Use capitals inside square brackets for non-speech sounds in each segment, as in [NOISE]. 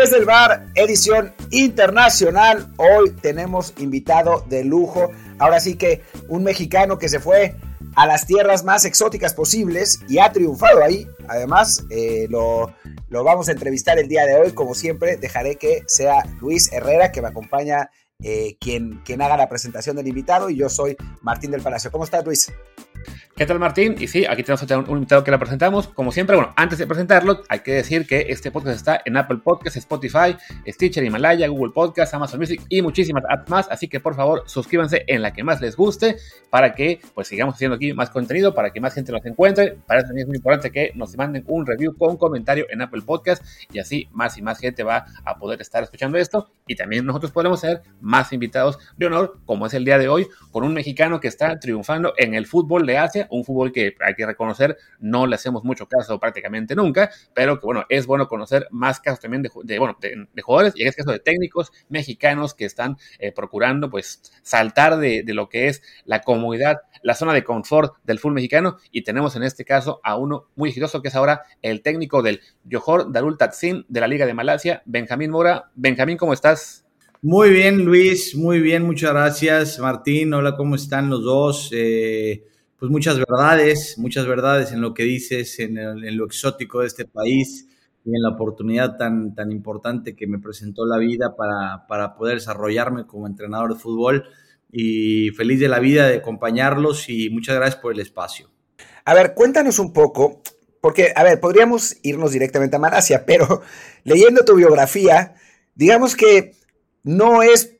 Desde el bar, edición internacional. Hoy tenemos invitado de lujo. Ahora sí que un mexicano que se fue a las tierras más exóticas posibles y ha triunfado ahí. Además, eh, lo, lo, vamos a entrevistar el día de hoy. Como siempre, dejaré que sea Luis Herrera, que me acompaña, eh, quien, quien haga la presentación del invitado. Y yo soy Martín del Palacio. ¿Cómo estás, Luis? ¿Qué tal, Martín? Y sí, aquí tenemos un invitado que la presentamos. Como siempre, bueno, antes de presentarlo, hay que decir que este podcast está en Apple Podcasts, Spotify, Stitcher, Himalaya, Google Podcasts, Amazon Music y muchísimas apps más. Así que, por favor, suscríbanse en la que más les guste para que pues sigamos haciendo aquí más contenido, para que más gente nos encuentre. Para eso también es muy importante que nos manden un review con comentario en Apple Podcasts y así más y más gente va a poder estar escuchando esto. Y también nosotros podemos ser más invitados de honor, como es el día de hoy, con un mexicano que está triunfando en el fútbol de Asia un fútbol que hay que reconocer, no le hacemos mucho caso prácticamente nunca, pero que bueno, es bueno conocer más casos también de, bueno, de, jugadores y en este caso de técnicos mexicanos que están eh, procurando pues saltar de, lo que es la comodidad, la zona de confort del fútbol mexicano y tenemos en este caso a uno muy exitoso que es ahora el técnico del Johor Darul Tatsin de la Liga de Malasia, Benjamín Mora. Benjamín, ¿cómo estás? Muy bien, Luis, muy bien, muchas gracias. Martín, hola, ¿cómo están los dos? Eh, pues muchas verdades, muchas verdades en lo que dices, en, lo exótico de este país y en la oportunidad tan, tan importante que me presentó la vida para, para poder desarrollarme como entrenador de fútbol. Y feliz de la vida de acompañarlos y muchas gracias por el espacio. A ver, cuéntanos un poco, porque, a ver, podríamos irnos directamente a Malasia, [LAUGHS] pero leyendo tu biografía, digamos que no es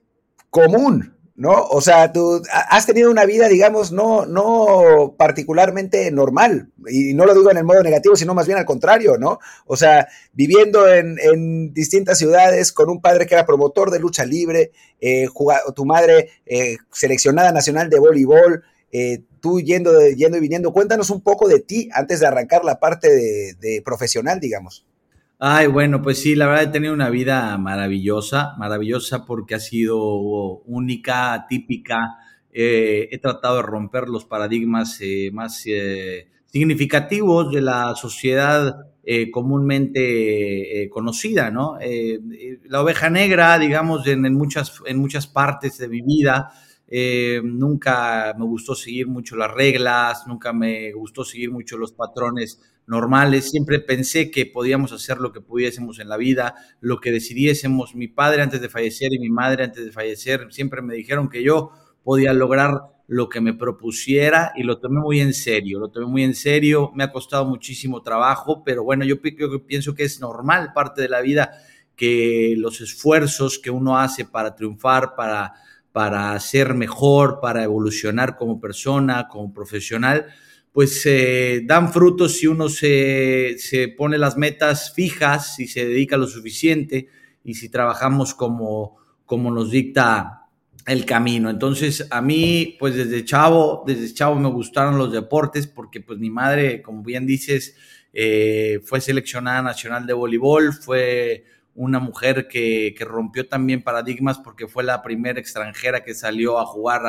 común ¿no? O sea, tú has tenido una vida, digamos, no, no particularmente normal, y no lo digo en el modo negativo, sino más bien al contrario, ¿no? O sea, viviendo en, distintas ciudades con un padre que era promotor de lucha libre, eh, tu madre eh, seleccionada nacional de voleibol, eh, tú yendo, yendo y viniendo, cuéntanos un poco de ti antes de arrancar la parte de profesional, digamos. Ay, bueno, pues sí, la verdad he tenido una vida maravillosa, maravillosa porque ha sido única, típica. Eh, he tratado de romper los paradigmas eh, más eh, significativos de la sociedad comúnmente conocida, ¿no? la oveja negra, digamos, en, muchas, en muchas partes de mi vida, nunca me gustó seguir mucho las reglas, nunca me gustó seguir mucho los patrones normales. Siempre pensé que podíamos hacer lo que pudiésemos en la vida, lo que decidiésemos. Mi padre antes de fallecer y mi madre antes de fallecer siempre me dijeron que yo podía lograr lo que me propusiera y lo tomé muy en serio, lo tomé muy en serio, me ha costado muchísimo trabajo, pero bueno, yo, pienso que es normal, parte de la vida, que los esfuerzos que uno hace para triunfar, para, para ser mejor, para evolucionar como persona, como profesional, pues eh, dan frutos si uno se, pone las metas fijas, si se dedica lo suficiente y si trabajamos como, como nos dicta el camino. Entonces, a mí, pues desde chavo, desde chavo me gustaron los deportes porque pues mi madre, como bien dices, eh, fue seleccionada nacional de voleibol, fue una mujer que, rompió también paradigmas porque fue la primera extranjera que salió a jugar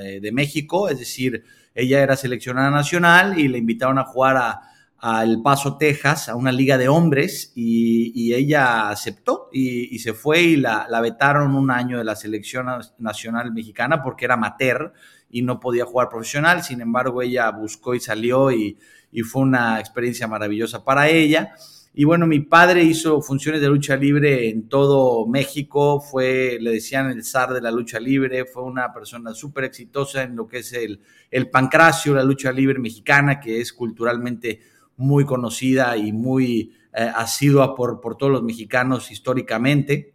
eh, de México, es decir, ella era seleccionada nacional y le invitaron a jugar a, El Paso, Texas, a una liga de hombres y, ella aceptó y, se fue y la, vetaron un año de la selección nacional mexicana porque era amateur y no podía jugar profesional. Sin embargo, ella buscó y salió y fue una experiencia maravillosa para ella. Y bueno, mi padre hizo funciones de lucha libre en todo México, fue, le decían el zar de la lucha libre, fue una persona súper exitosa en lo que es el, el pancracio, la lucha libre mexicana, que es culturalmente muy conocida y muy eh, asidua por, por todos los mexicanos históricamente.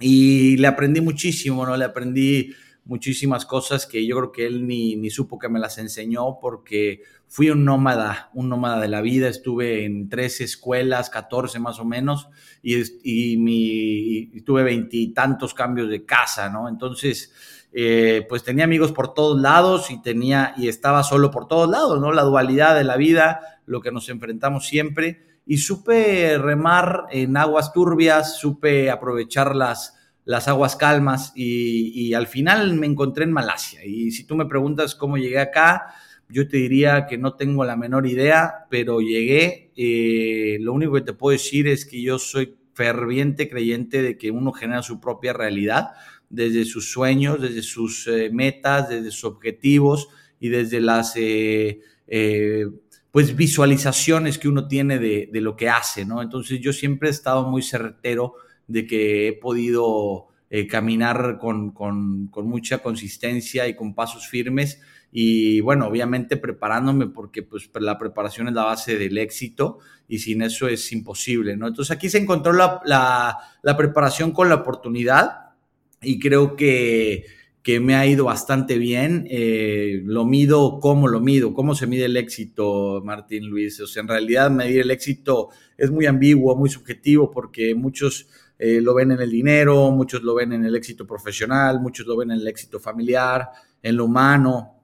Y le aprendí muchísimo, ¿no? Le aprendí muchísimas cosas que yo creo que él ni, ni, supo que me las enseñó porque fui un nómada, un nómada de la vida, estuve en 13 escuelas, 14 más o menos, y, tuve veintitantos cambios de casa, ¿no? Entonces, eh, pues tenía amigos por todos lados y tenía, y estaba solo por todos lados, ¿no? La dualidad de la vida, lo que nos enfrentamos siempre, y supe remar en aguas turbias, supe aprovechar las las aguas calmas y, al final me encontré en Malasia. Y si tú me preguntas cómo llegué acá, yo te diría que no tengo la menor idea, pero llegué. Eh, lo único que te puedo decir es que yo soy ferviente creyente de que uno genera su propia realidad desde sus sueños, desde sus eh, metas, desde sus objetivos y desde las eh, pues visualizaciones que uno tiene de, de, lo que hace, ¿no? Entonces yo siempre he estado muy certero de que he podido caminar con, con, con mucha consistencia y con pasos firmes y bueno, obviamente preparándome porque pues la preparación es la base del éxito y sin eso es imposible, ¿no? Entonces aquí se encontró la, la, la preparación con la oportunidad y creo que, que me ha ido bastante bien. Eh, lo mido, ¿cómo lo mido? ¿Cómo se mide el éxito, Martín Luis? O sea, en realidad medir el éxito es muy ambiguo, muy subjetivo porque muchos... Eh, lo ven en el dinero, muchos lo ven en el éxito profesional, muchos lo ven en el éxito familiar, en lo humano,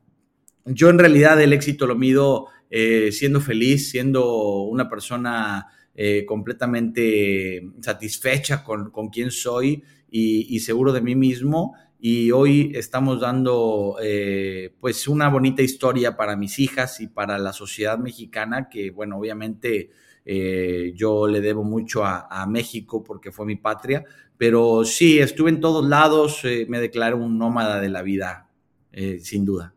yo en realidad el éxito lo mido eh, siendo feliz, siendo una persona eh, completamente satisfecha con, con quién soy y, seguro de mí mismo. Y hoy estamos dando eh, pues una bonita historia para mis hijas y para la sociedad mexicana, que bueno, obviamente yo le debo mucho a, a, México porque fue mi patria, pero sí, estuve en todos lados, me declaro un nómada de la vida, sin duda.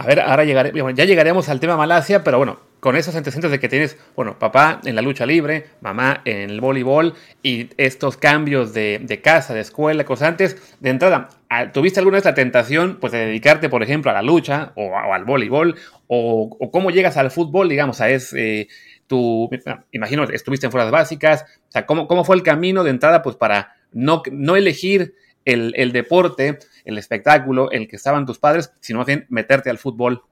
A ver, ahora llegaré, ya llegaremos al tema Malasia, pero bueno, con esos antecedentes de que tienes, bueno, papá en la lucha libre, mamá en el voleibol y estos cambios de, casa, de escuela, cosas antes, de entrada, ¿tuviste alguna vez la tentación pues, de dedicarte, por ejemplo, a la lucha o, al voleibol? O, cómo llegas al fútbol, digamos, a es eh, tu, imagino, estuviste en fuerzas básicas, o sea, ¿cómo, ¿cómo fue el camino de entrada pues para no, no elegir el, el deporte el espectáculo, el que estaban tus padres, sino más bien meterte al fútbol?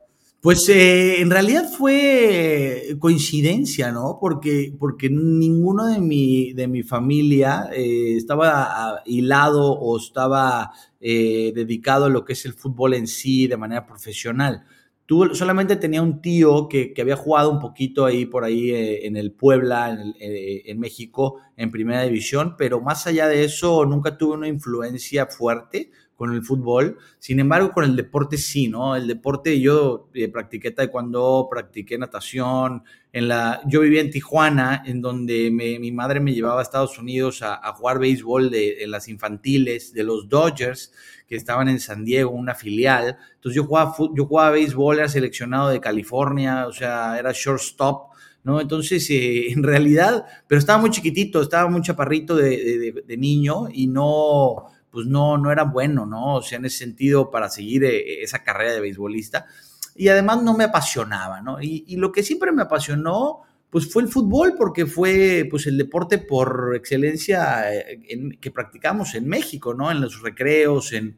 Pues eh, en realidad fue coincidencia, ¿no? Porque, porque ninguno de mi, de mi familia eh, estaba hilado o estaba eh, dedicado a lo que es el fútbol en sí de manera profesional. Tú, solamente tenía un tío que, que, había jugado un poquito ahí por ahí en el Puebla, en, en México, en primera división, pero más allá de eso nunca tuve una influencia fuerte con el fútbol. Sin embargo, con el deporte sí, ¿no? El deporte, yo eh, practiqué taekwondo, practiqué natación. En la, yo vivía en Tijuana, en donde mi madre me llevaba a Estados Unidos a, jugar béisbol de, en las infantiles de los Dodgers, que estaban en San Diego, una filial. Entonces yo jugaba, yo jugaba béisbol, era seleccionado de California, o sea, era shortstop. ¿no? Entonces, eh, [LAUGHS] en realidad, pero estaba muy chiquitito, estaba muy chaparrito de, de niño y no, pues no, no era bueno, ¿no? O sea, en ese sentido, para seguir eh, esa carrera de beisbolista. Y además no me apasionaba, ¿no? Y, lo que siempre me apasionó, pues fue el fútbol, porque fue pues el deporte por excelencia eh, que practicamos en México, ¿no? En los recreos, en,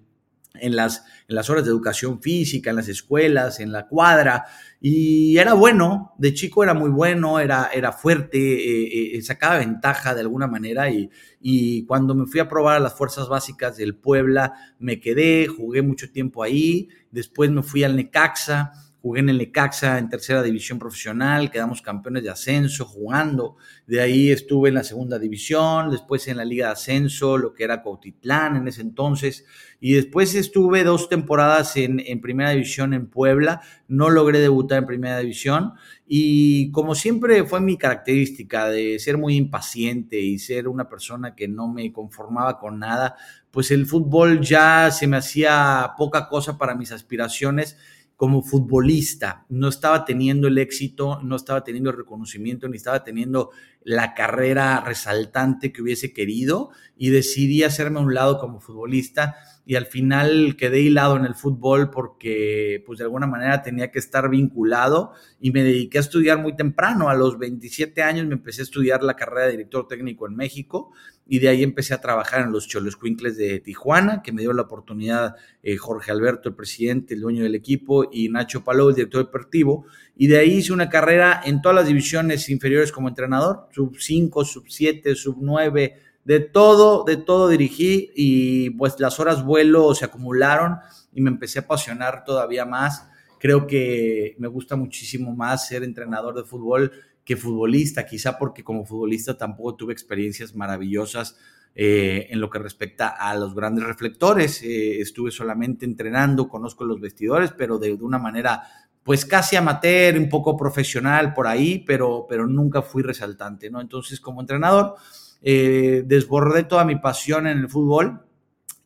en las, en las horas de educación física, en las escuelas, en la cuadra, y era bueno, de chico era muy bueno, era, era fuerte, eh, eh, sacaba ventaja de alguna manera, y, y, cuando me fui a probar a las fuerzas básicas del Puebla, me quedé, jugué mucho tiempo ahí, después me fui al Necaxa, jugué en el Necaxa en tercera división profesional, quedamos campeones de ascenso jugando, de ahí estuve en la segunda división, después en la liga de ascenso, lo que era Cautitlán en ese entonces, y después estuve dos temporadas en, en primera división en Puebla, no logré debutar en primera división, y como siempre fue mi característica de ser muy impaciente y ser una persona que no me conformaba con nada, pues el fútbol ya se me hacía poca cosa para mis aspiraciones como futbolista, no estaba teniendo el éxito, no estaba teniendo el reconocimiento, ni estaba teniendo la carrera resaltante que hubiese querido y decidí hacerme a un lado como futbolista y al final quedé hilado en el fútbol porque pues de alguna manera tenía que estar vinculado y me dediqué a estudiar muy temprano, a los 27 años me empecé a estudiar la carrera de director técnico en México y de ahí empecé a trabajar en los Cholos Quincles de Tijuana, que me dio la oportunidad eh, Jorge Alberto, el presidente, el dueño del equipo, y Nacho Palou, el director deportivo, y de ahí hice una carrera en todas las divisiones inferiores como entrenador, sub 5, sub 7, sub 9, de todo, de todo dirigí y pues las horas vuelo se acumularon y me empecé a apasionar todavía más. Creo que me gusta muchísimo más ser entrenador de fútbol que futbolista, quizá porque como futbolista tampoco tuve experiencias maravillosas eh, en lo que respecta a los grandes reflectores. Eh, estuve solamente entrenando, conozco los vestidores, pero de, de, una manera pues casi amateur, un poco profesional por ahí, pero, pero nunca fui resaltante, ¿no? Entonces como entrenador eh, desbordé toda mi pasión en el fútbol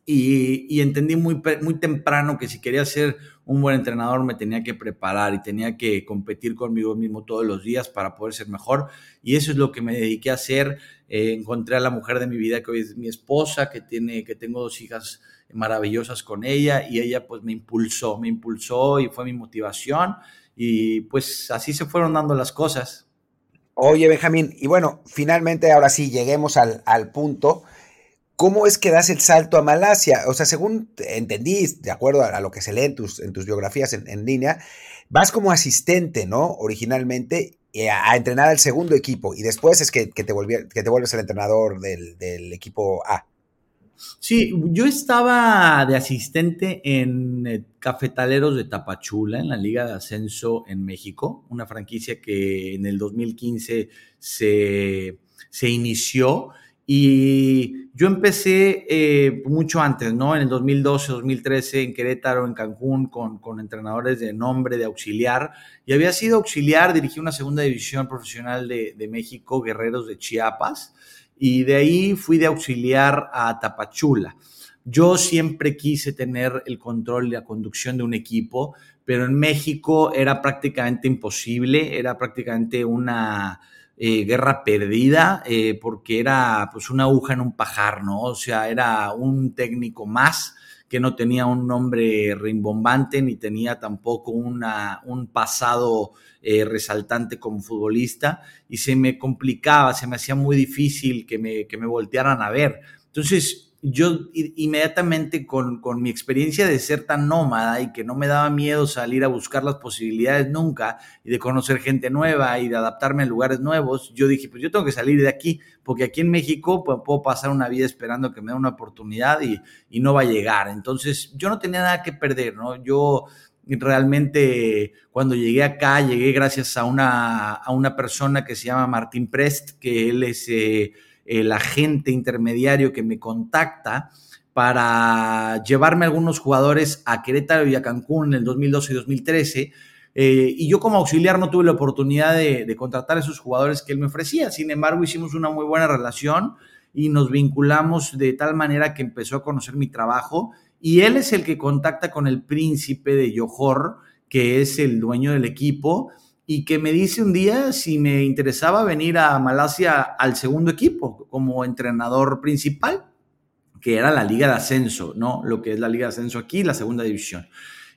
y, entendí muy, muy temprano que si quería ser un buen entrenador me tenía que preparar y tenía que competir conmigo mismo todos los días para poder ser mejor. Y eso es lo que me dediqué a hacer. Eh, encontré a la mujer de mi vida que hoy es mi esposa, que, tiene, que tengo dos hijas maravillosas con ella y ella pues me impulsó, me impulsó y fue mi motivación y pues así se fueron dando las cosas. Oye, Benjamín, y bueno, finalmente ahora sí lleguemos al, al punto. ¿Cómo es que das el salto a Malasia? O sea, según entendí, de acuerdo a, lo que se lee en tus, en tus biografías en, línea, vas como asistente, ¿no? Originalmente a, entrenar al segundo equipo y después es que, te, que te vuelves el entrenador del, del, equipo A. Sí, yo estaba de asistente en eh, Cafetaleros de Tapachula, en la Liga de Ascenso en México, una franquicia que en el 2015 se, se inició y yo empecé eh, mucho antes, ¿no? En el 2012, 2013, en Querétaro, en Cancún, con, con, entrenadores de nombre, de auxiliar. Y había sido auxiliar, dirigí una segunda división profesional de, de México, Guerreros de Chiapas. Y de ahí fui de auxiliar a Tapachula. Yo siempre quise tener el control y la conducción de un equipo, pero en México era prácticamente imposible, era prácticamente una eh, guerra perdida, eh, porque era pues una aguja en un pajar, ¿no? O sea, era un técnico más que no tenía un nombre rimbombante ni tenía tampoco una, un pasado eh, resaltante como futbolista y se me complicaba, se me hacía muy difícil que me, que me voltearan a ver. Entonces, yo inmediatamente con, mi experiencia de ser tan nómada y que no me daba miedo salir a buscar las posibilidades nunca y de conocer gente nueva y de adaptarme a lugares nuevos, yo dije, pues yo tengo que salir de aquí, porque aquí en México pues, puedo pasar una vida esperando que me dé una oportunidad y, y no va a llegar. Entonces yo no tenía nada que perder, ¿no? Yo realmente cuando llegué acá, llegué gracias a una, a una persona que se llama Martín Prest, que él es... Eh, el agente intermediario que me contacta para llevarme algunos jugadores a Querétaro y a Cancún en el 2012 y 2013. Eh, y yo como auxiliar no tuve la oportunidad de, contratar a esos jugadores que él me ofrecía. Sin embargo, hicimos una muy buena relación y nos vinculamos de tal manera que empezó a conocer mi trabajo. Y él es el que contacta con el príncipe de Johor, que es el dueño del equipo, y que me dice un día si me interesaba venir a Malasia al segundo equipo como entrenador principal, que era la Liga de Ascenso, ¿no? Lo que es la Liga de Ascenso aquí, la segunda división.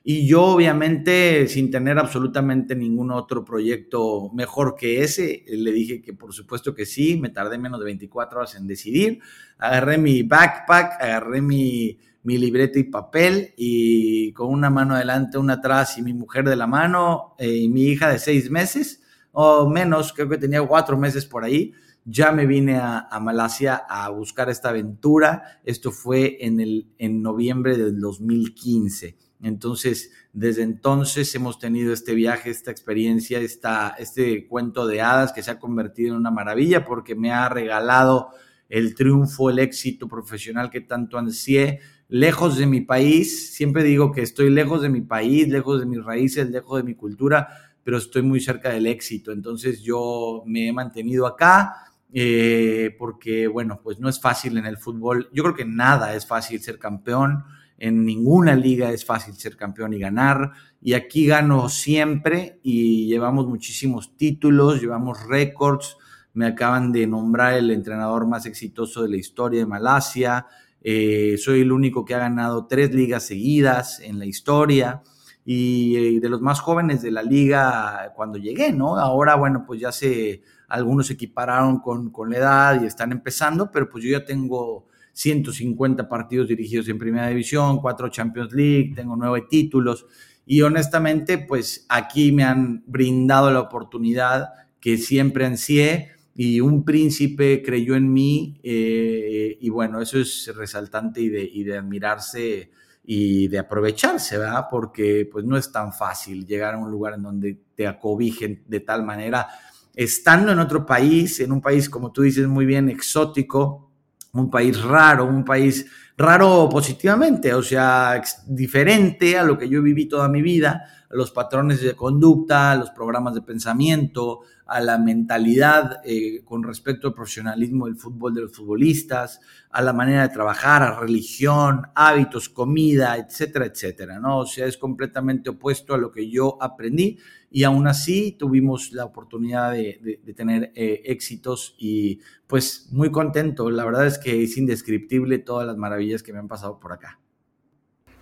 Y yo, obviamente, sin tener absolutamente ningún otro proyecto mejor que ese, le dije que por supuesto que sí, me tardé menos de 24 horas en decidir. Agarré mi backpack, agarré mi, mi libreta y papel y con una mano adelante, una atrás y mi mujer de la mano eh, y mi hija de seis meses o menos, creo que tenía cuatro meses por ahí, ya me vine a, Malasia a buscar esta aventura. Esto fue en, el, en noviembre del 2015. Entonces, desde entonces hemos tenido este viaje, esta experiencia, esta, este cuento de hadas que se ha convertido en una maravilla porque me ha regalado el triunfo, el éxito profesional que tanto ansié, lejos de mi país. Siempre digo que estoy lejos de mi país, lejos de mis raíces, lejos de mi cultura, pero estoy muy cerca del éxito. Entonces yo me he mantenido acá eh, porque, bueno, pues no es fácil en el fútbol. Yo creo que nada es fácil ser campeón. En ninguna liga es fácil ser campeón y ganar. Y aquí gano siempre y llevamos muchísimos títulos, llevamos récords. Me acaban de nombrar el entrenador más exitoso de la historia de Malasia. Eh, soy el único que ha ganado tres ligas seguidas en la historia y eh, de los más jóvenes de la liga cuando llegué, ¿no? Ahora, bueno, pues ya se, algunos se equipararon con, con la edad y están empezando, pero pues yo ya tengo 150 partidos dirigidos en Primera División, cuatro Champions League, tengo nueve títulos y honestamente, pues aquí me han brindado la oportunidad que siempre ansié y un príncipe creyó en mí eh, y bueno, eso es resaltante y de, admirarse y de aprovecharse, ¿verdad? Porque pues no es tan fácil llegar a un lugar en donde te acobijen de tal manera, estando en otro país, en un país, como tú dices muy bien, exótico, un país raro, un país raro positivamente, o sea, diferente a lo que yo viví toda mi vida, a los patrones de conducta, a los programas de pensamiento, a la mentalidad eh, con respecto al profesionalismo del fútbol de los futbolistas, a la manera de trabajar, a religión, hábitos, comida, etcétera, etcétera, ¿no? O sea, es completamente opuesto a lo que yo aprendí y aún así tuvimos la oportunidad de, tener eh, éxitos y pues muy contento. La verdad es que es indescriptible todas las maravillas que me han pasado por acá.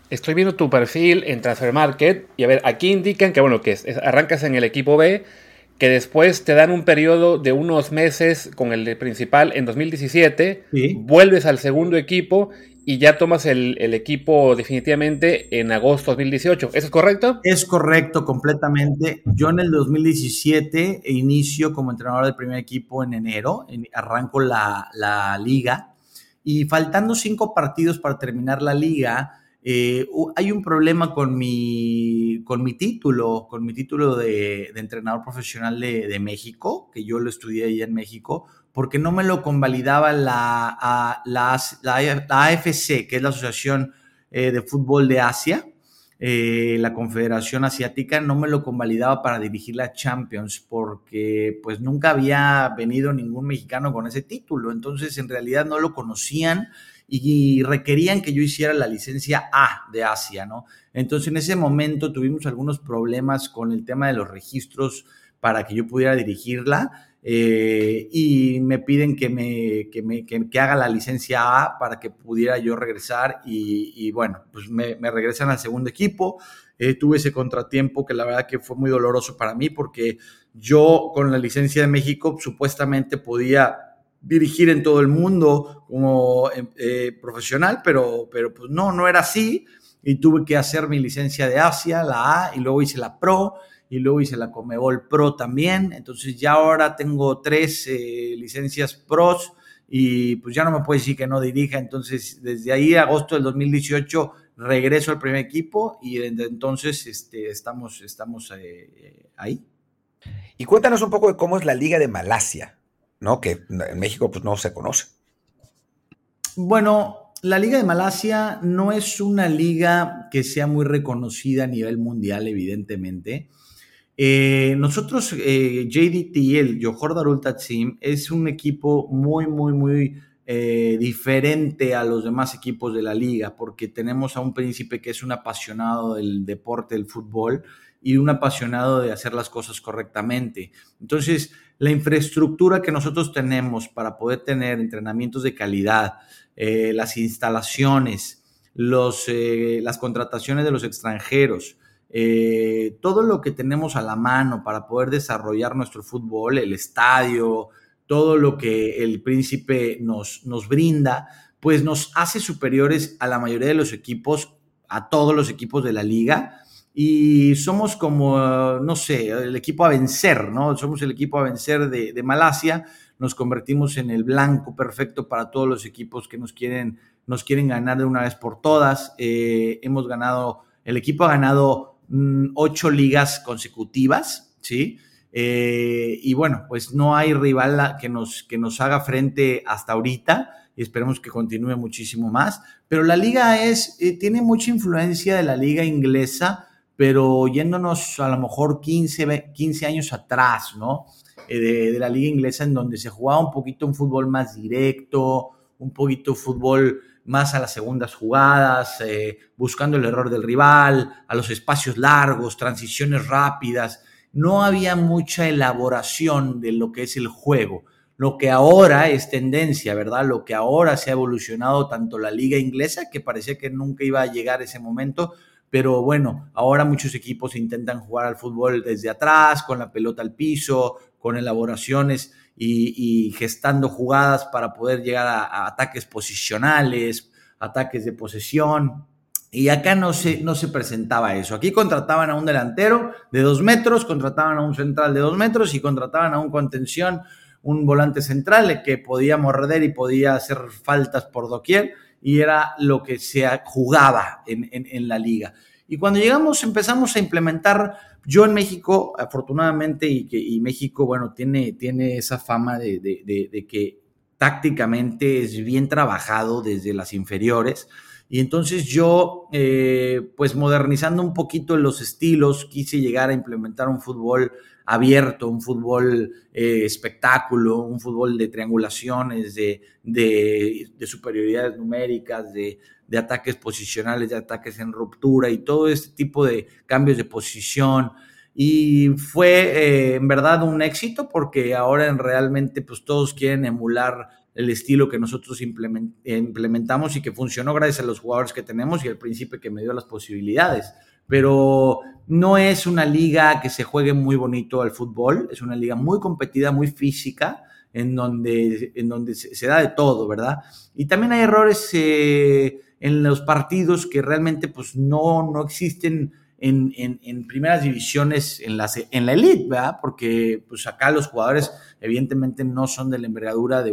Estoy viendo tu perfil en Transfer Market y a ver, aquí indican que bueno, que arrancas en el equipo B, que después te dan un periodo de unos meses con el principal en 2017, vuelves al segundo equipo y ya tomas el, equipo definitivamente en agosto de 2018. ¿Eso es correcto? Es correcto, completamente. Yo en el 2017 inicio como entrenador del primer equipo en enero, arranco la, la liga y faltando cinco partidos para terminar la liga, eh, hay un problema con mi, con mi título, con mi título de, entrenador profesional de, México, que yo lo estudié ahí en México, porque no me lo convalidaba la, la, AFC, que es la Asociación eh, de Fútbol de Asia, eh, la Confederación Asiática, no me lo convalidaba para dirigir la Champions, porque pues nunca había venido ningún mexicano con ese título, entonces en realidad no lo conocían y requerían que yo hiciera la licencia A de Asia, ¿no? Entonces en ese momento tuvimos algunos problemas con el tema de los registros para que yo pudiera dirigirla eh, y me piden que, me, que, me, que, haga la licencia A para que pudiera yo regresar y, bueno, pues me, regresan al segundo equipo. Eh, tuve ese contratiempo que la verdad que fue muy doloroso para mí porque yo con la licencia de México supuestamente podía dirigir en todo el mundo como eh, eh, profesional, pero, pero pues no, no era así. Y tuve que hacer mi licencia de Asia, la A, y luego hice la Pro, y luego hice la Comebol Pro también. Entonces ya ahora tengo tres eh, licencias Pros y pues ya no me puede decir que no dirija. Entonces desde ahí, agosto del 2018, regreso al primer equipo y desde entonces este, estamos, estamos ahí. Y cuéntanos un poco de cómo es la Liga de Malasia. ¿no? Que en México pues no se conoce. Bueno, la Liga de Malasia no es una liga que sea muy reconocida a nivel mundial, evidentemente. Eh, nosotros, eh, JDT, el Johor Darul Tatsim, es un equipo muy, muy, muy eh, diferente a los demás equipos de la liga, porque tenemos a un príncipe que es un apasionado del deporte, del fútbol, y un apasionado de hacer las cosas correctamente. Entonces, la infraestructura que nosotros tenemos para poder tener entrenamientos de calidad, eh, las instalaciones, los, las contrataciones de los extranjeros, eh, todo lo que tenemos a la mano para poder desarrollar nuestro fútbol, el estadio, todo lo que el príncipe nos, nos brinda, pues nos hace superiores a la mayoría de los equipos, a todos los equipos de la liga y somos como, no sé, el equipo a vencer, ¿no? Somos el equipo a vencer de, Malasia, nos convertimos en el blanco perfecto para todos los equipos que nos quieren, nos quieren ganar de una vez por todas. Eh, hemos ganado, el equipo ha ganado mm, ocho ligas consecutivas, ¿sí? Eh, y bueno, pues no hay rival que nos, que nos haga frente hasta ahorita y esperemos que continúe muchísimo más. Pero la liga es, eh, tiene mucha influencia de la liga inglesa pero yéndonos a lo mejor 15, 15 años atrás, ¿no? Eh, de, la liga inglesa en donde se jugaba un poquito un fútbol más directo, un poquito fútbol más a las segundas jugadas, eh, buscando el error del rival, a los espacios largos, transiciones rápidas. No había mucha elaboración de lo que es el juego. Lo que ahora es tendencia, ¿verdad? Lo que ahora se ha evolucionado tanto la liga inglesa, que parecía que nunca iba a llegar ese momento, pero bueno, ahora muchos equipos intentan jugar al fútbol desde atrás, con la pelota al piso, con elaboraciones y, gestando jugadas para poder llegar a, ataques posicionales, ataques de posesión. Y acá no se, no se presentaba eso. Aquí contrataban a un delantero de dos metros, contrataban a un central de dos metros y contrataban a un contención, un volante central que podía morder y podía hacer faltas por doquier y era lo que se jugaba en, la liga. Y cuando llegamos empezamos a implementar, yo en México, afortunadamente, y, que, México, bueno, tiene, tiene esa fama de, que tácticamente es bien trabajado desde las inferiores. Y entonces yo, eh, pues modernizando un poquito los estilos, quise llegar a implementar un fútbol abierto, un fútbol eh, espectáculo, un fútbol de triangulaciones, de, de, superioridades numéricas, de, de, ataques posicionales, de ataques en ruptura y todo este tipo de cambios de posición. Y fue eh, en verdad un éxito porque ahora en realmente pues todos quieren emular el estilo que nosotros implementamos y que funcionó gracias a los jugadores que tenemos y al príncipe que me dio las posibilidades. Pero no es una liga que se juegue muy bonito al fútbol, es una liga muy competida, muy física, en donde, en donde se, da de todo, ¿verdad? Y también hay errores eh, en los partidos que realmente pues no, no existen en, primeras divisiones en la, en la elite, ¿verdad? Porque pues acá los jugadores evidentemente no son de la envergadura de,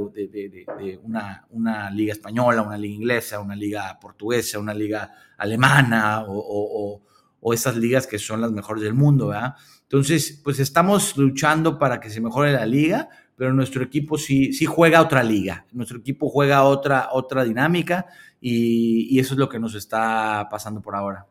una, una, liga española, una liga inglesa, una liga portuguesa, una liga alemana o, o, esas ligas que son las mejores del mundo, ¿verdad? Entonces, pues estamos luchando para que se mejore la liga, pero nuestro equipo sí, sí juega otra liga, nuestro equipo juega otra, otra dinámica y eso es lo que nos está pasando por ahora.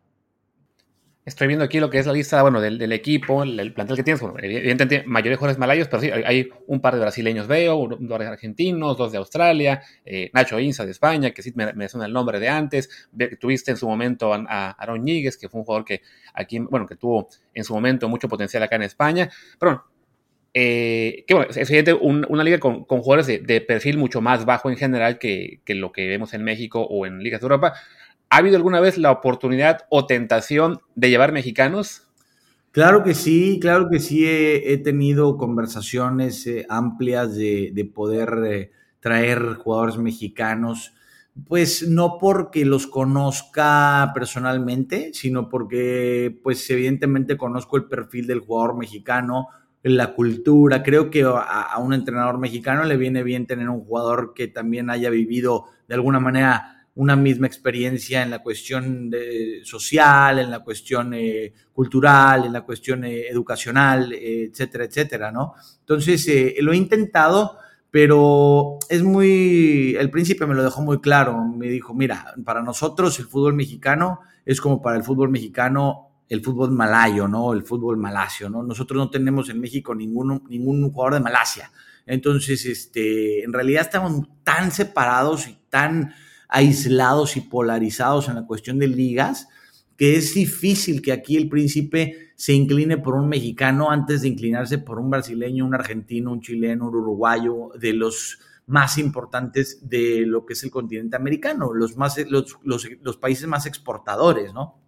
Estoy viendo aquí lo que es la lista, bueno, del, equipo, el, plantel que tienes. Bueno, evidentemente, mayores jugadores malayos, pero sí, hay, un par de brasileños, veo, dos argentinos, dos de Australia, eh, Nacho Inza de España, que sí me, suena el nombre de antes. Tuviste en su momento a, Aaron Ñíguez, que fue un jugador que aquí, bueno, que tuvo en su momento mucho potencial acá en España. Pero bueno, eh, que bueno, es evidente una liga con, jugadores de, perfil mucho más bajo en general que, lo que vemos en México o en ligas de Europa ¿Ha habido alguna vez la oportunidad o tentación de llevar mexicanos? Claro que sí, claro que sí. He, tenido conversaciones eh, amplias de, poder eh, traer jugadores mexicanos, pues no porque los conozca personalmente, sino porque pues evidentemente conozco el perfil del jugador mexicano, la cultura. Creo que a un entrenador mexicano le viene bien tener un jugador que también haya vivido de alguna manera una misma experiencia en la cuestión social, en la cuestión eh, cultural, en la cuestión eh, educacional, eh, etcétera, etcétera, ¿no? Entonces, lo he intentado, pero es muy, el príncipe me lo dejó muy claro, me dijo, mira, para nosotros el fútbol mexicano es como para el fútbol mexicano el fútbol malayo, ¿no? El fútbol malasio, ¿no? Nosotros no tenemos en México ningún, ningún jugador de Malasia. Entonces, este, en realidad estamos tan separados y tan aislados y polarizados en la cuestión de ligas, que es difícil que aquí el príncipe se incline por un mexicano antes de inclinarse por un brasileño, un argentino, un chileno, un uruguayo, de los más importantes de lo que es el continente americano, los, más, los, los, países más exportadores, ¿no?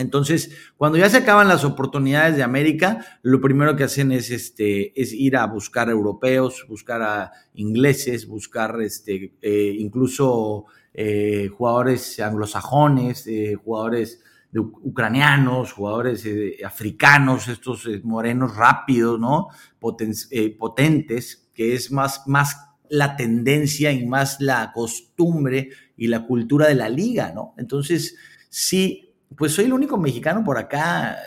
Entonces, cuando ya se acaban las oportunidades de América, lo primero que hacen es, este, es ir a buscar europeos, buscar a ingleses, buscar este, eh, incluso eh, jugadores anglosajones, eh, jugadores ucranianos, jugadores africanos, estos morenos rápidos, ¿no? potentes, que es más, más la tendencia y más la costumbre y la cultura de la liga, ¿no? Entonces, sí, pues soy el único mexicano por acá,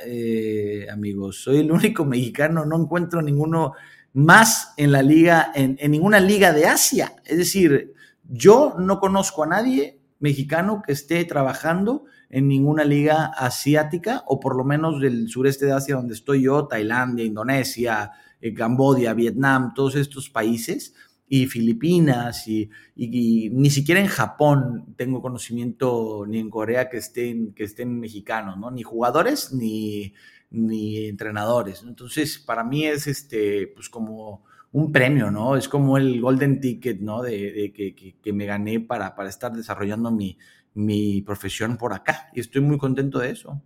amigos, soy el único [LAUGHS] mexicano, no encuentro ninguno más en la liga, en, en ninguna liga de Asia. Es decir, yo no conozco a nadie mexicano que esté trabajando en ninguna liga asiática o por lo menos del sureste de Asia donde estoy yo, Tailandia, Indonesia, eh, Cambodia, Vietnam, todos estos países y Filipinas y, ni siquiera en Japón tengo conocimiento ni en Corea que estén, que estén mexicanos, ¿no? Ni jugadores ni, ni entrenadores. Entonces, para mí es este, pues como un premio, ¿no? Es como el golden ticket, ¿no? De, que, me gané para, para estar desarrollando mi, mi profesión por acá. Y estoy muy contento de eso.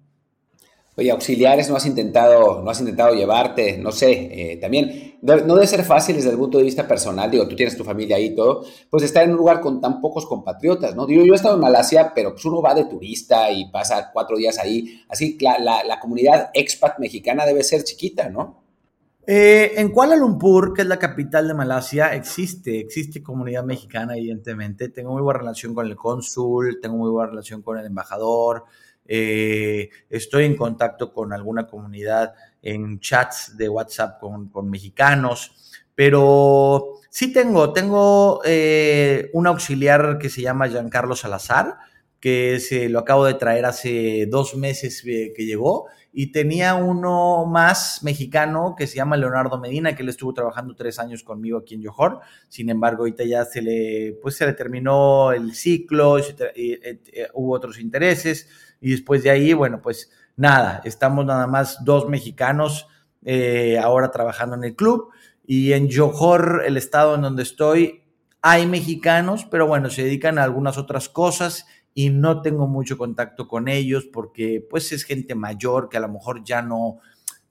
Oye, auxiliares no has intentado, no has intentado llevarte, no sé, eh, también no debe ser fácil desde el punto de vista personal, digo, tú tienes tu familia ahí y todo, pues estar en un lugar con tan pocos compatriotas, ¿no? Digo, yo he estado en Malasia, pero pues uno va de turista y pasa cuatro días ahí, así la, la, la comunidad expat mexicana debe ser chiquita, ¿no? Eh, en Kuala Lumpur, que es la capital de Malasia, existe, existe comunidad mexicana, evidentemente. Tengo muy buena relación con el cónsul, tengo muy buena relación con el embajador. Eh, estoy en contacto con alguna comunidad en chats de WhatsApp con, mexicanos, pero Sí tengo, tengo eh, un auxiliar que se llama Giancarlo Salazar, que se lo acabo de traer hace dos meses eh, que llegó, y tenía uno más mexicano que se llama Leonardo Medina, que él estuvo trabajando tres años conmigo aquí en Johor. Sin embargo, ahorita ya se le, pues se le terminó el ciclo, eh, hubo otros intereses, y después de ahí, bueno, pues nada, estamos nada más dos mexicanos ahora trabajando en el club y en Johor, el estado en donde estoy, hay mexicanos, pero bueno, se dedican a algunas otras cosas y no tengo mucho contacto con ellos porque pues es gente mayor que a lo mejor ya no,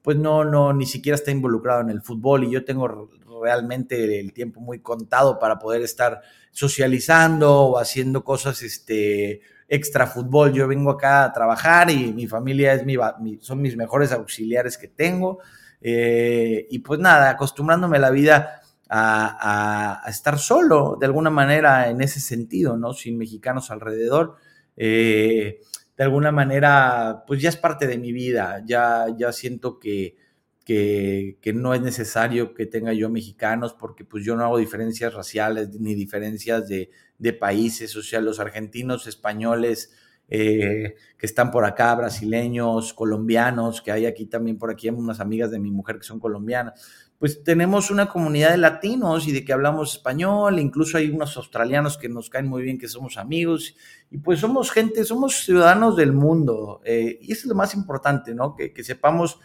pues no, no, ni siquiera está involucrado en el fútbol y yo tengo realmente el tiempo muy contado para poder estar socializando o haciendo cosas este, extra fútbol. Yo vengo acá a trabajar y mi familia es mi, son mis mejores auxiliares que tengo. Eh, y pues nada, acostumbrándome la vida a, estar solo de alguna manera en ese sentido, ¿no? Sin mexicanos alrededor. Eh, de alguna manera, pues ya es parte de mi vida, ya, ya siento que, que, no es necesario que tenga yo mexicanos porque pues yo no hago diferencias raciales ni diferencias de, de países, o sea, los argentinos, españoles, eh, que están por acá, brasileños, colombianos, que hay aquí también por aquí unas amigas de mi mujer que son colombianas. Pues tenemos una comunidad de latinos y de que hablamos español, incluso hay unos australianos que nos caen muy bien, que somos amigos, y pues somos gente, somos ciudadanos del mundo, eh, y es lo más importante, ¿no? Que, sepamos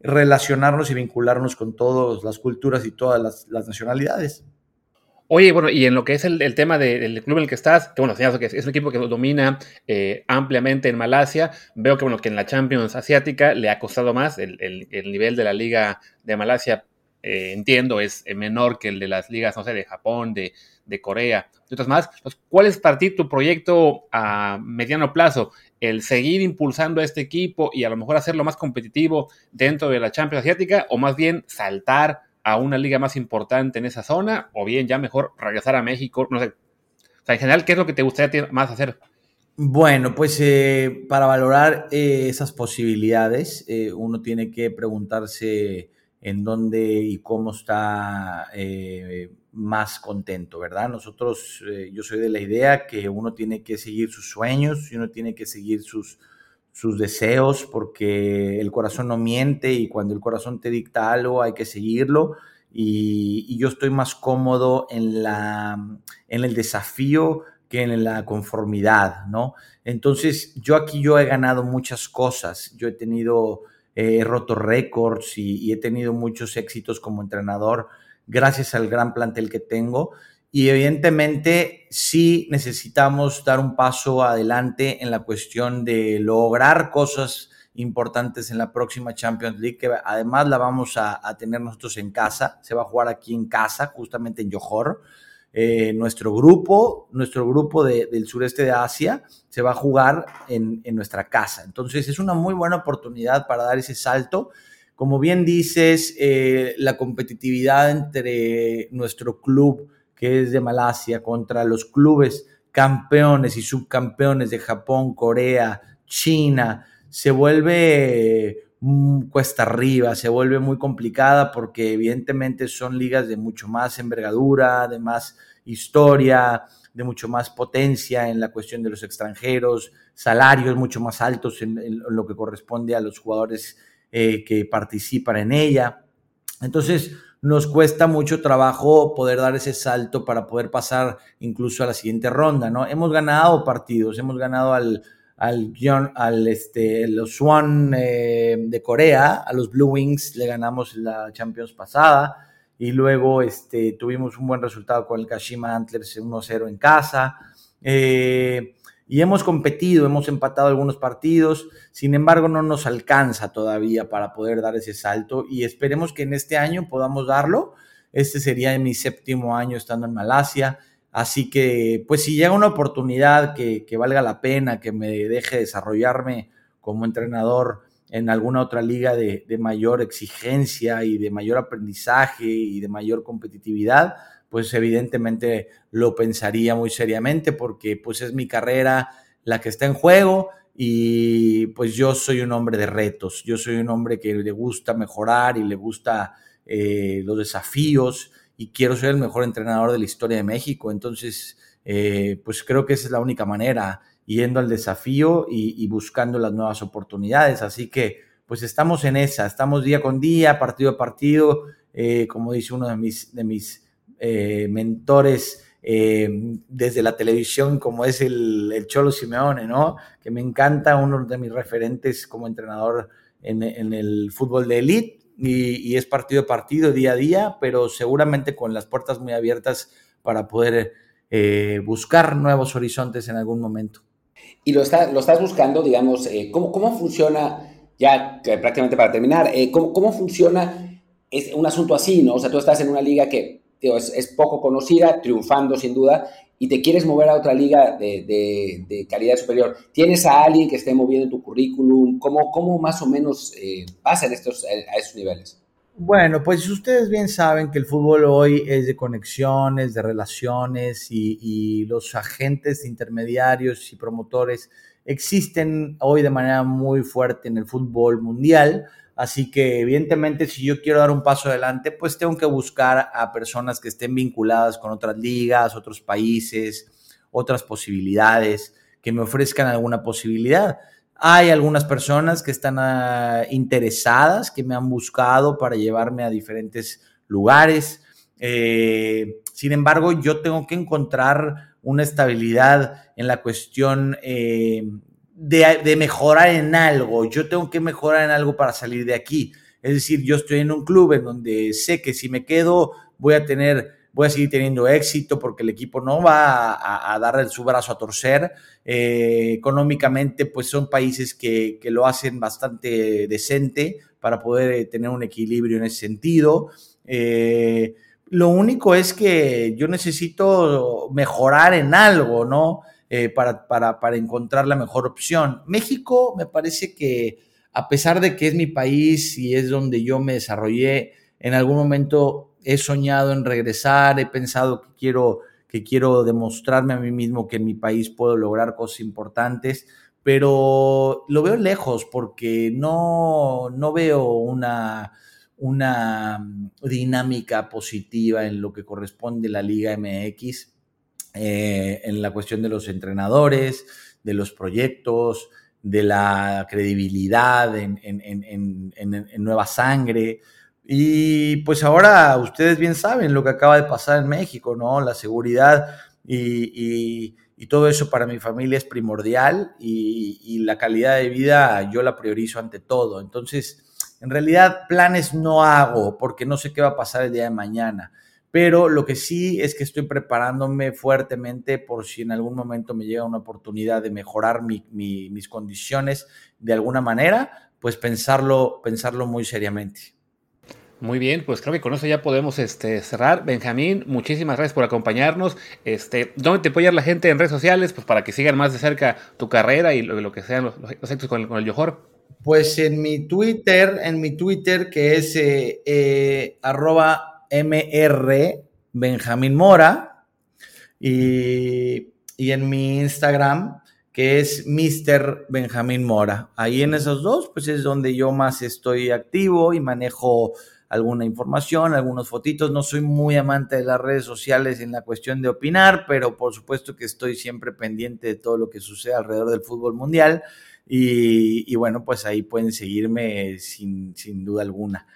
relacionarnos y vincularnos con todas las culturas y todas las nacionalidades. Oye, bueno, y en lo que es el, tema del club en el que estás, que bueno, que es, un equipo que domina eh, ampliamente en Malasia, veo que bueno, que en la Champions Asiática le ha costado más, el, nivel de la liga de Malasia, eh, entiendo, es menor que el de las ligas, no sé, de Japón, de, Corea, y otras más. ¿cuál es para ti tu proyecto a mediano plazo? ¿El seguir impulsando a este equipo y a lo mejor hacerlo más competitivo dentro de la Champions Asiática o más bien saltar a una liga más importante en esa zona o bien ya mejor regresar a México, no sé. En general, ¿qué es lo que te gustaría más hacer? Bueno, pues eh, para valorar eh, esas posibilidades, eh, uno tiene que preguntarse en dónde y cómo está más contento, ¿verdad? Nosotros, yo soy de la idea que uno tiene que seguir sus sueños y uno tiene que seguir sus, sus deseos, porque el corazón no miente y cuando el corazón te dicta algo hay que seguirlo. Y, yo estoy más cómodo en, la, en el desafío que en la conformidad, ¿no? Entonces, yo aquí yo he ganado muchas cosas, yo he tenido, he roto récords y, he tenido muchos éxitos como entrenador gracias al gran plantel que tengo y evidentemente sí necesitamos dar un paso adelante en la cuestión de lograr cosas importantes en la próxima Champions League, que además la vamos a, tener nosotros en casa, se va a jugar aquí en casa, justamente en Johor. Eh, nuestro grupo, nuestro grupo del sureste de Asia, se va a jugar en, nuestra casa. Entonces es una muy buena oportunidad para dar ese salto. Como bien dices, eh, la competitividad entre nuestro club, que es de Malasia, contra los clubes campeones y subcampeones de Japón, Corea, China, se vuelve mm, cuesta arriba, se vuelve muy complicada porque evidentemente son ligas de mucho más envergadura, de más historia, de mucho más potencia en la cuestión de los extranjeros, salarios mucho más altos en, lo que corresponde a los jugadores eh, que participan en ella. Entonces, nos cuesta mucho trabajo poder dar ese salto para poder pasar incluso a la siguiente ronda, ¿no? Hemos ganado partidos, hemos ganado al, al, al este, los Swan eh, de Corea, a los Blue Wings le ganamos la Champions pasada y luego este, tuvimos un buen resultado con el Kashima Antlers 1-0 en casa. Eh, y hemos competido, hemos empatado algunos partidos, sin embargo no nos alcanza todavía para poder dar ese salto y esperemos que en este año podamos darlo. Este sería mi séptimo año estando en Malasia, así que pues si llega una oportunidad que, valga la pena, que me deje desarrollarme como entrenador en alguna otra liga de, de mayor exigencia y de mayor aprendizaje y de mayor competitividad, pues evidentemente lo pensaría muy seriamente porque pues es mi carrera la que está en juego y pues yo soy un hombre de retos, yo soy un hombre que le gusta mejorar y le gusta eh, los desafíos y quiero ser el mejor entrenador de la historia de México. Entonces, eh, pues creo que esa es la única manera, yendo al desafío y, buscando las nuevas oportunidades. Así que, pues estamos en esa, estamos día con día, partido a partido, eh, como dice uno de mis, de mis eh, mentores. desde la televisión, como es el, el, Cholo Simeone, ¿no? Que me encanta, uno de mis referentes como entrenador en, en el fútbol de élite y, es partido a partido, día a día, pero seguramente con las puertas muy abiertas para poder eh, buscar nuevos horizontes en algún momento. Y lo, está, lo estás buscando, digamos, eh, ¿cómo, ¿cómo, funciona, ya prácticamente para terminar, eh, ¿cómo, ¿cómo, funciona es un asunto así, ¿no? O sea, tú estás en una liga que es, poco conocida, triunfando sin duda, y te quieres mover a otra liga de, calidad superior, ¿tienes a alguien que esté moviendo tu currículum? ¿Cómo, cómo más o menos eh, pasan estos, a esos niveles? Bueno, pues ustedes bien saben que el fútbol hoy es de conexiones, de relaciones y los agentes intermediarios y promotores existen hoy de manera muy fuerte en el fútbol mundial. Así que evidentemente si yo quiero dar un paso adelante, pues tengo que buscar a personas que estén vinculadas con otras ligas, otros países, otras posibilidades, que me ofrezcan alguna posibilidad. Hay algunas personas que están ah, interesadas, que me han buscado para llevarme a diferentes lugares. Eh, sin embargo, yo tengo que encontrar una estabilidad en la cuestión eh, de, mejorar en algo. Yo tengo que mejorar en algo para salir de aquí. Es decir, yo estoy en un club en donde sé que si me quedo voy a tener, voy a seguir teniendo éxito porque el equipo no va a, a dar su brazo a torcer. Eh, económicamente, pues son países que, lo hacen bastante decente para poder eh, tener un equilibrio en ese sentido. Eh, lo único es que yo necesito mejorar en algo, ¿no? Eh, para, para, encontrar la mejor opción. México me parece que a pesar de que es mi país y es donde yo me desarrollé, en algún momento he soñado en regresar, he pensado que quiero, que quiero demostrarme a mí mismo que en mi país puedo lograr cosas importantes, pero lo veo lejos porque no, no veo una, una dinámica positiva en lo que corresponde a la Liga MX eh, en la cuestión de los entrenadores, de los proyectos, de la credibilidad en, Nueva Sangre. Y pues ahora ustedes bien saben lo que acaba de pasar en México, ¿no? La seguridad y, todo eso para mi familia es primordial y, y, la calidad de vida yo la priorizo ante todo. Entonces, en realidad planes no hago porque no sé qué va a pasar el día de mañana pero lo que sí es que estoy preparándome fuertemente por si en algún momento me llega una oportunidad de mejorar mis condiciones de alguna manera, pues pensarlo, pensarlo muy seriamente. Muy bien, pues creo que con eso ya podemos este, cerrar. Benjamín, muchísimas gracias por acompañarnos. Este, ¿Dónde te puede la gente en redes sociales? Pues para que sigan más de cerca tu carrera y lo, que sean los, los con el, con el Yohor. Pues en mi Twitter, en mi Twitter que es eh, eh, arroba MR Benjamín Mora y, en mi Instagram que es Mr. Benjamín Mora. Ahí en esos dos, pues es donde yo más estoy activo y manejo alguna información, algunos fotitos. No soy muy amante de las redes sociales en la cuestión de opinar, pero por supuesto que estoy siempre pendiente de todo lo que sucede alrededor del fútbol mundial. Y, bueno, pues ahí pueden seguirme sin, sin duda alguna.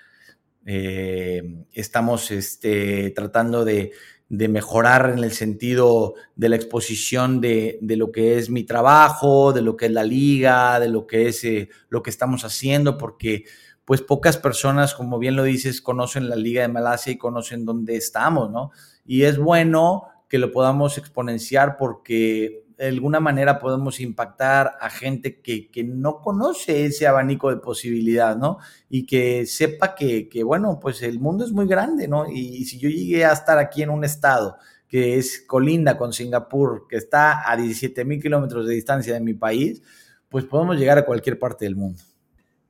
Eh, estamos este, tratando de, mejorar en el sentido de la exposición de, lo que es mi trabajo, de lo que es la liga, de lo que es eh, lo que estamos haciendo, porque pues pocas personas, como bien lo dices, conocen la liga de Malasia y conocen dónde estamos, ¿no? Y es bueno que lo podamos exponenciar porque de alguna manera podemos impactar a gente que, no conoce ese abanico de posibilidad, ¿no? Y que sepa que, bueno, pues el mundo es muy grande, ¿no? Y, si yo llegué a estar aquí en un estado que es colinda con Singapur, que está a 17 mil kilómetros de distancia de mi país, pues podemos llegar a cualquier parte del mundo.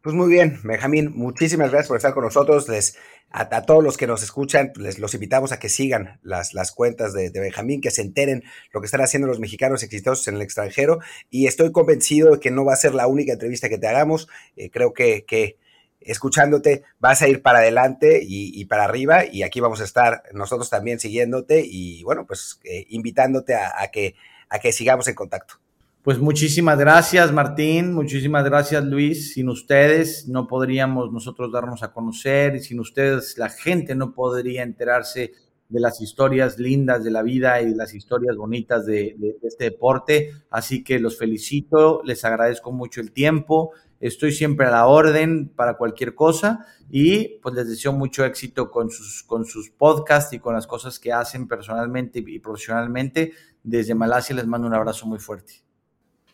Pues muy bien, Benjamín, muchísimas gracias por estar con nosotros. Les, a, todos los que nos escuchan, les los invitamos a que sigan las, las cuentas de, Benjamín, que se enteren lo que están haciendo los mexicanos exitosos en el extranjero. Y estoy convencido de que no va a ser la única entrevista que te hagamos. Eh, creo que, que escuchándote, vas a ir para adelante y, para arriba y aquí vamos a estar nosotros también siguiéndote y bueno, pues eh, invitándote a, que, a que sigamos en contacto. Pues muchísimas gracias Martín, muchísimas gracias Luis. Sin ustedes no podríamos nosotros darnos a conocer y sin ustedes la gente no podría enterarse de las historias lindas de la vida y las historias bonitas de, de este deporte. Así que los felicito, les agradezco mucho el tiempo Estoy siempre a la orden para cualquier cosa y pues les deseo mucho éxito con sus, con sus podcasts y con las cosas que hacen personalmente y profesionalmente. Desde Malasia les mando un abrazo muy fuerte.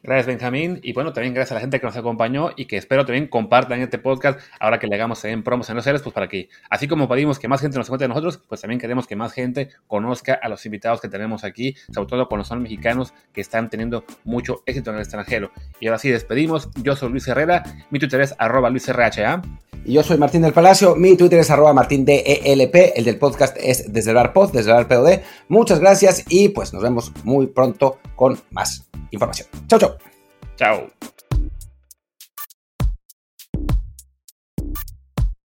Gracias, Benjamín. Y bueno, también gracias a la gente que nos acompañó y que espero también compartan este podcast ahora que le hagamos también promos en los seres, pues para que, así como pedimos que más gente nos cuente de nosotros, pues también queremos que más gente conozca a los invitados que tenemos aquí, sobre todo con los son mexicanos que están teniendo mucho éxito en el extranjero. Y ahora sí, despedimos. Yo soy Luis Herrera, mi Twitter es arroba luisrha. Y yo soy Martín del Palacio, mi Twitter es arroba martindelp, el del podcast es desde el bar desde el bar POD. Muchas gracias y pues nos vemos muy pronto con más información. Chao, chao. Chao.